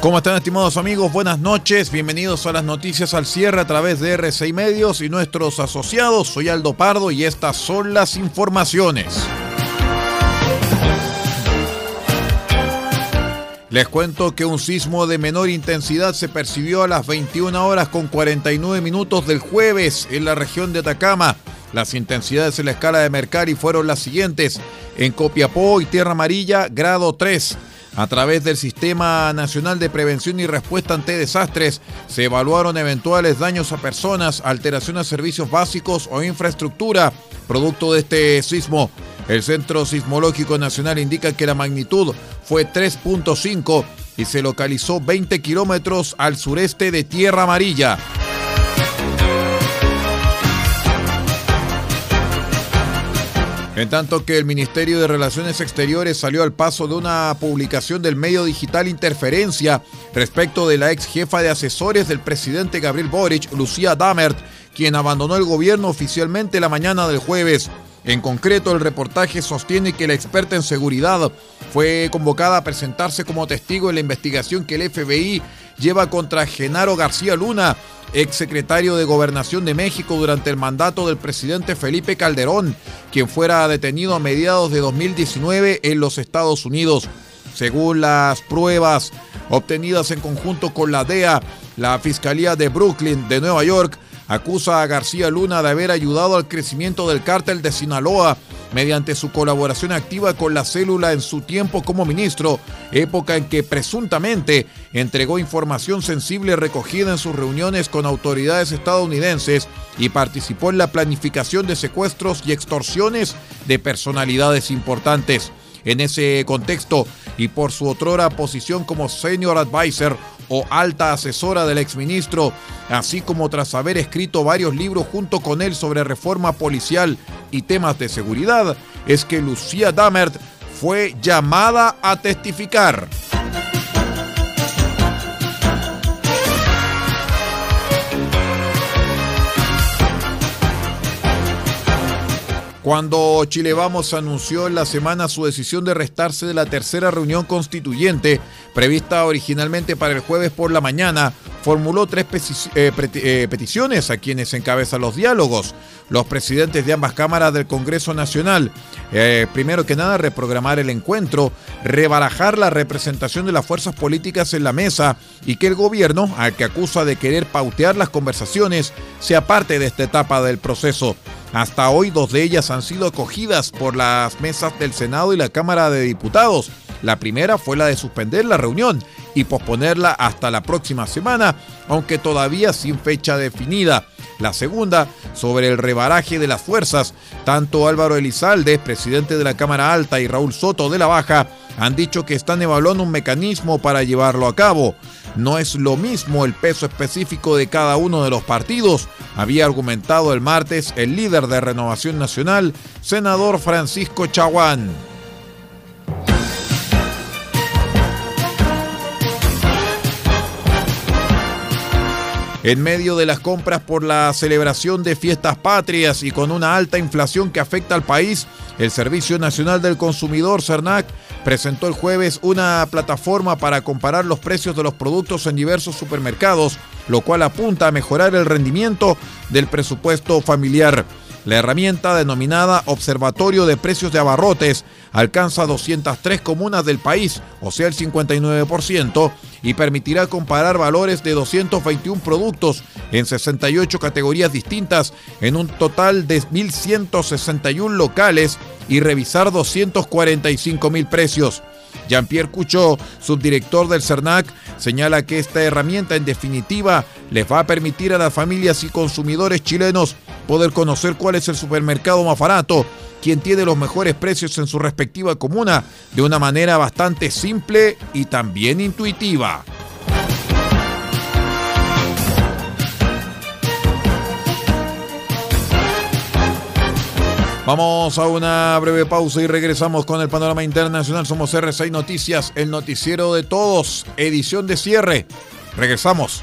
¿Cómo están estimados amigos? Buenas noches, bienvenidos a las noticias al cierre a través de R6 Medios y nuestros asociados. Soy Aldo Pardo y estas son las informaciones. Les cuento que un sismo de menor intensidad se percibió a las 21 horas con 49 minutos del jueves en la región de Atacama. Las intensidades en la escala de Mercari fueron las siguientes. En Copiapó y Tierra Amarilla, grado 3. A través del Sistema Nacional de Prevención y Respuesta ante Desastres se evaluaron eventuales daños a personas, alteración a servicios básicos o infraestructura producto de este sismo. El Centro Sismológico Nacional indica que la magnitud fue 3.5 y se localizó 20 kilómetros al sureste de Tierra Amarilla. En tanto que el Ministerio de Relaciones Exteriores salió al paso de una publicación del medio digital Interferencia respecto de la ex jefa de asesores del presidente Gabriel Boric, Lucía Damert, quien abandonó el gobierno oficialmente la mañana del jueves. En concreto, el reportaje sostiene que la experta en seguridad fue convocada a presentarse como testigo en la investigación que el FBI lleva contra Genaro García Luna, exsecretario de Gobernación de México durante el mandato del presidente Felipe Calderón, quien fuera detenido a mediados de 2019 en los Estados Unidos. Según las pruebas obtenidas en conjunto con la DEA, la Fiscalía de Brooklyn de Nueva York acusa a García Luna de haber ayudado al crecimiento del cártel de Sinaloa mediante su colaboración activa con la célula en su tiempo como ministro, época en que presuntamente entregó información sensible recogida en sus reuniones con autoridades estadounidenses y participó en la planificación de secuestros y extorsiones de personalidades importantes. En ese contexto, y por su otrora posición como senior advisor o alta asesora del exministro, así como tras haber escrito varios libros junto con él sobre reforma policial y temas de seguridad, es que Lucía Damert fue llamada a testificar. Cuando Chile Vamos anunció en la semana su decisión de restarse de la tercera reunión constituyente, prevista originalmente para el jueves por la mañana, formuló tres eh, eh, peticiones a quienes encabezan los diálogos, los presidentes de ambas cámaras del Congreso Nacional. Eh, primero que nada, reprogramar el encuentro, rebarajar la representación de las fuerzas políticas en la mesa y que el gobierno, al que acusa de querer pautear las conversaciones, sea parte de esta etapa del proceso. Hasta hoy dos de ellas han sido acogidas por las mesas del Senado y la Cámara de Diputados. La primera fue la de suspender la reunión y posponerla hasta la próxima semana, aunque todavía sin fecha definida. La segunda, sobre el rebaraje de las fuerzas. Tanto Álvaro Elizalde, presidente de la Cámara Alta, y Raúl Soto de la Baja han dicho que están evaluando un mecanismo para llevarlo a cabo. No es lo mismo el peso específico de cada uno de los partidos, había argumentado el martes el líder de Renovación Nacional, senador Francisco Chaguán. En medio de las compras por la celebración de fiestas patrias y con una alta inflación que afecta al país, el Servicio Nacional del Consumidor, CERNAC, presentó el jueves una plataforma para comparar los precios de los productos en diversos supermercados, lo cual apunta a mejorar el rendimiento del presupuesto familiar. La herramienta denominada Observatorio de Precios de Abarrotes alcanza 203 comunas del país, o sea el 59%, y permitirá comparar valores de 221 productos en 68 categorías distintas en un total de 1.161 locales y revisar 245 mil precios. Jean-Pierre Cuchot, subdirector del CERNAC, señala que esta herramienta en definitiva les va a permitir a las familias y consumidores chilenos poder conocer cuál es el supermercado más barato, quien tiene los mejores precios en su respectiva comuna, de una manera bastante simple y también intuitiva. Vamos a una breve pausa y regresamos con el panorama internacional. Somos R6 Noticias, el noticiero de todos, edición de cierre. Regresamos.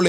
Equipo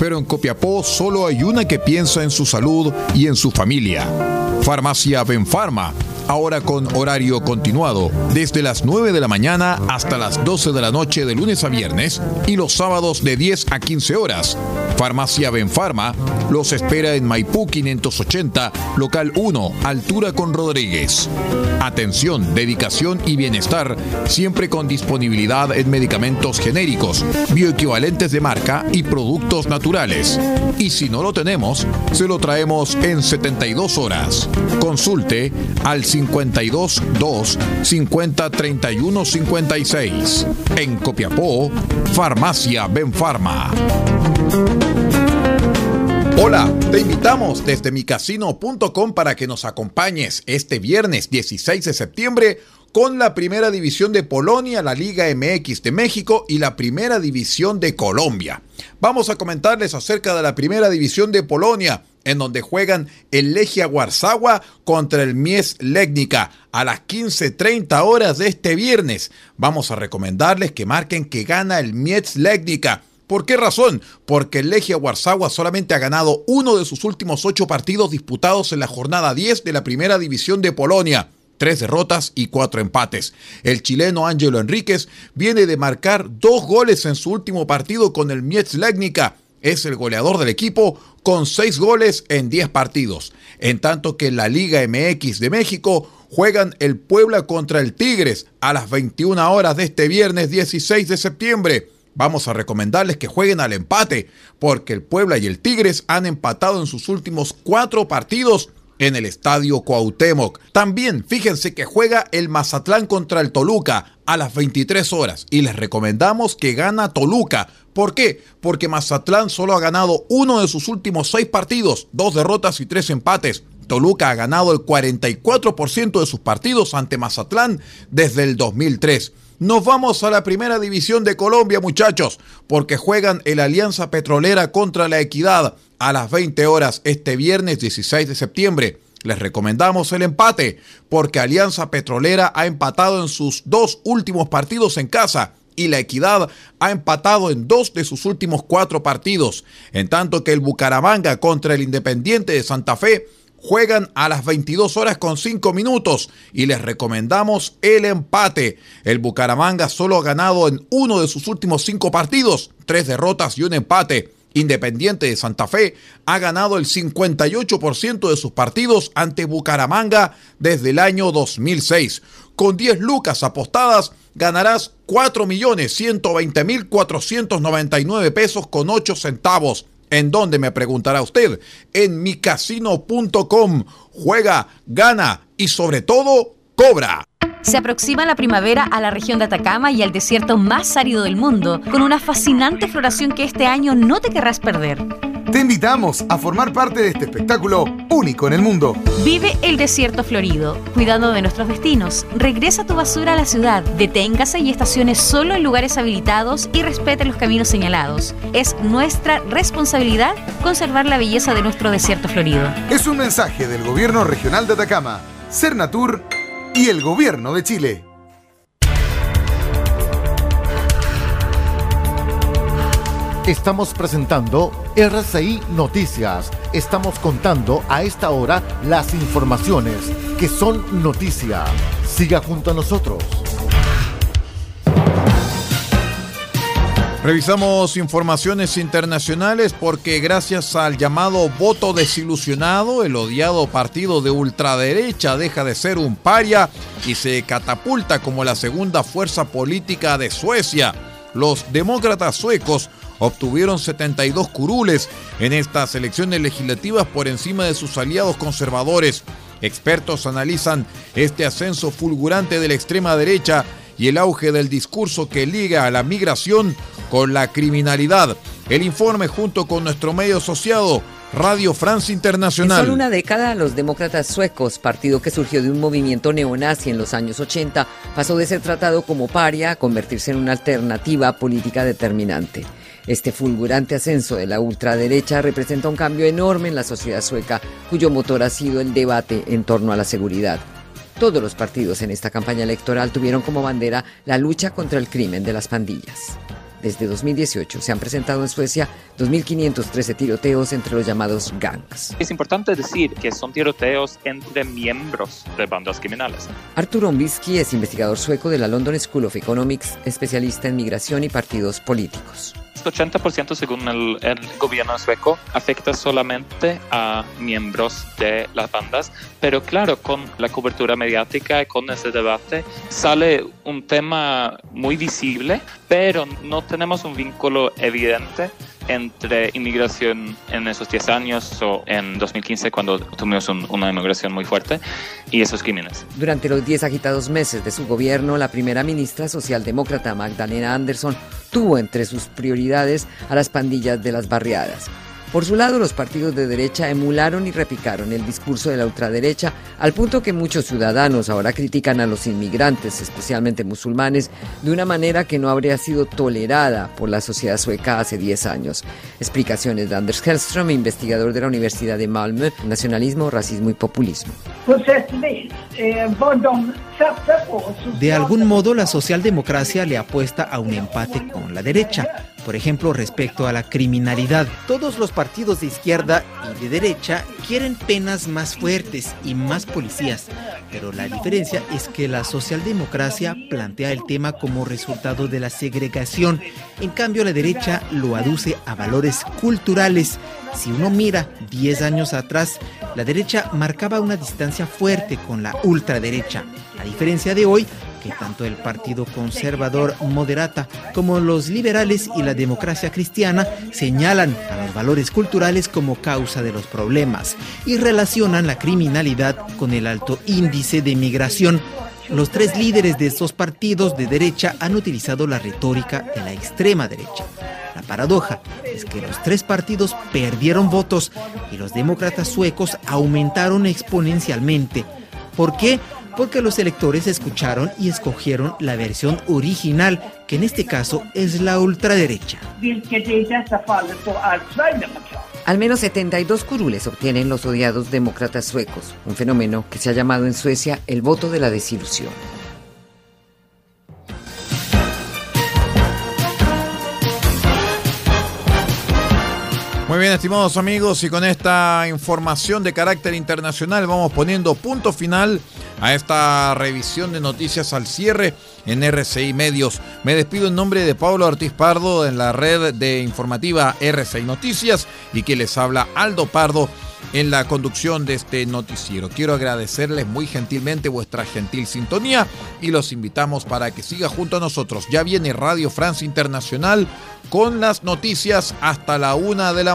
pero en Copiapó solo hay una que piensa en su salud y en su familia. Farmacia Benfarma, ahora con horario continuado, desde las 9 de la mañana hasta las 12 de la noche de lunes a viernes y los sábados de 10 a 15 horas. Farmacia Benfarma los espera en Maipú 580, local 1, altura con Rodríguez. Atención, dedicación y bienestar, siempre con disponibilidad en medicamentos genéricos, bioequivalentes de marca y productos naturales. Y si no lo tenemos, se lo traemos en 72 horas. Consulte al 52 2 50 31 56. En Copiapó, Farmacia Benfarma. Hola, te invitamos desde micasino.com para que nos acompañes este viernes 16 de septiembre con la Primera División de Polonia, la Liga MX de México y la Primera División de Colombia. Vamos a comentarles acerca de la Primera División de Polonia, en donde juegan el Legia Warsawa contra el Mies Legnica a las 15:30 horas de este viernes. Vamos a recomendarles que marquen que gana el Mies Legnica ¿Por qué razón? Porque el Legia Warsawa solamente ha ganado uno de sus últimos ocho partidos disputados en la jornada 10 de la Primera División de Polonia. Tres derrotas y cuatro empates. El chileno Ángelo Enríquez viene de marcar dos goles en su último partido con el Mietz Legnica. Es el goleador del equipo con seis goles en diez partidos. En tanto que en la Liga MX de México juegan el Puebla contra el Tigres a las 21 horas de este viernes 16 de septiembre. Vamos a recomendarles que jueguen al empate, porque el Puebla y el Tigres han empatado en sus últimos cuatro partidos en el estadio Cuauhtémoc. También fíjense que juega el Mazatlán contra el Toluca a las 23 horas y les recomendamos que gana Toluca. ¿Por qué? Porque Mazatlán solo ha ganado uno de sus últimos seis partidos, dos derrotas y tres empates. Toluca ha ganado el 44% de sus partidos ante Mazatlán desde el 2003. Nos vamos a la primera división de Colombia, muchachos, porque juegan el Alianza Petrolera contra la Equidad a las 20 horas este viernes 16 de septiembre. Les recomendamos el empate, porque Alianza Petrolera ha empatado en sus dos últimos partidos en casa y la Equidad ha empatado en dos de sus últimos cuatro partidos, en tanto que el Bucaramanga contra el Independiente de Santa Fe juegan a las 22 horas con 5 minutos y les recomendamos el empate. El Bucaramanga solo ha ganado en uno de sus últimos cinco partidos, tres derrotas y un empate. Independiente de Santa Fe ha ganado el 58% de sus partidos ante Bucaramanga desde el año 2006. Con 10 lucas apostadas ganarás 4.120.499 pesos con 8 centavos. ¿En dónde me preguntará usted? En micasino.com. Juega, gana y sobre todo, cobra. Se aproxima la primavera a la región de Atacama y al desierto más árido del mundo, con una fascinante floración que este año no te querrás perder. Te invitamos a formar parte de este espectáculo único en el mundo. Vive el desierto florido, cuidando de nuestros destinos. Regresa tu basura a la ciudad, deténgase y estacione solo en lugares habilitados y respete los caminos señalados. Es nuestra responsabilidad conservar la belleza de nuestro desierto florido. Es un mensaje del Gobierno Regional de Atacama, Cernatur y el Gobierno de Chile. Estamos presentando RCI Noticias. Estamos contando a esta hora las informaciones que son noticia. Siga junto a nosotros. Revisamos informaciones internacionales porque gracias al llamado voto desilusionado, el odiado partido de ultraderecha deja de ser un paria y se catapulta como la segunda fuerza política de Suecia. Los demócratas suecos obtuvieron 72 curules en estas elecciones legislativas por encima de sus aliados conservadores. Expertos analizan este ascenso fulgurante de la extrema derecha y el auge del discurso que liga a la migración con la criminalidad. El informe junto con nuestro medio asociado Radio France Internacional. En solo una década, los demócratas suecos, partido que surgió de un movimiento neonazi en los años 80, pasó de ser tratado como paria a convertirse en una alternativa política determinante. Este fulgurante ascenso de la ultraderecha representa un cambio enorme en la sociedad sueca, cuyo motor ha sido el debate en torno a la seguridad. Todos los partidos en esta campaña electoral tuvieron como bandera la lucha contra el crimen de las pandillas. Desde 2018 se han presentado en Suecia 2.513 tiroteos entre los llamados gangs. Es importante decir que son tiroteos entre miembros de bandas criminales. Artur Ombisky es investigador sueco de la London School of Economics, especialista en migración y partidos políticos. 80% según el, el, gobierno sueco afecta solamente a miembros de las bandas, pero claro, con la cobertura mediática y con ese debate sale un tema muy visible, pero no tenemos un vínculo evidente entre inmigración en esos 10 años o en 2015 cuando tuvimos un, una inmigración muy fuerte y esos crímenes. Durante los 10 agitados meses de su gobierno, la primera ministra socialdemócrata Magdalena Anderson tuvo entre sus prioridades a las pandillas de las barriadas. Por su lado, los partidos de derecha emularon y repicaron el discurso de la ultraderecha al punto que muchos ciudadanos ahora critican a los inmigrantes, especialmente musulmanes, de una manera que no habría sido tolerada por la sociedad sueca hace 10 años. Explicaciones de Anders Hellström, investigador de la Universidad de Malmö, Nacionalismo, Racismo y Populismo. De algún modo, la socialdemocracia le apuesta a un empate con la derecha. Por ejemplo, respecto a la criminalidad, todos los partidos de izquierda y de derecha quieren penas más fuertes y más policías, pero la diferencia es que la socialdemocracia plantea el tema como resultado de la segregación, en cambio la derecha lo aduce a valores culturales. Si uno mira 10 años atrás, la derecha marcaba una distancia fuerte con la ultraderecha. A diferencia de hoy, que tanto el Partido Conservador Moderata como los liberales y la democracia cristiana señalan a los valores culturales como causa de los problemas y relacionan la criminalidad con el alto índice de migración los tres líderes de estos partidos de derecha han utilizado la retórica de la extrema derecha. La paradoja es que los tres partidos perdieron votos y los demócratas suecos aumentaron exponencialmente. ¿Por qué? Porque los electores escucharon y escogieron la versión original, que en este caso es la ultraderecha. Al menos 72 curules obtienen los odiados demócratas suecos, un fenómeno que se ha llamado en Suecia el voto de la desilusión. Muy bien, estimados amigos, y con esta información de carácter internacional vamos poniendo punto final a esta revisión de noticias al cierre en RCI Medios. Me despido en nombre de Pablo Ortiz Pardo en la red de informativa RCI Noticias y que les habla Aldo Pardo en la conducción de este noticiero. Quiero agradecerles muy gentilmente vuestra gentil sintonía y los invitamos para que siga junto a nosotros. Ya viene Radio France Internacional con las noticias hasta la una de la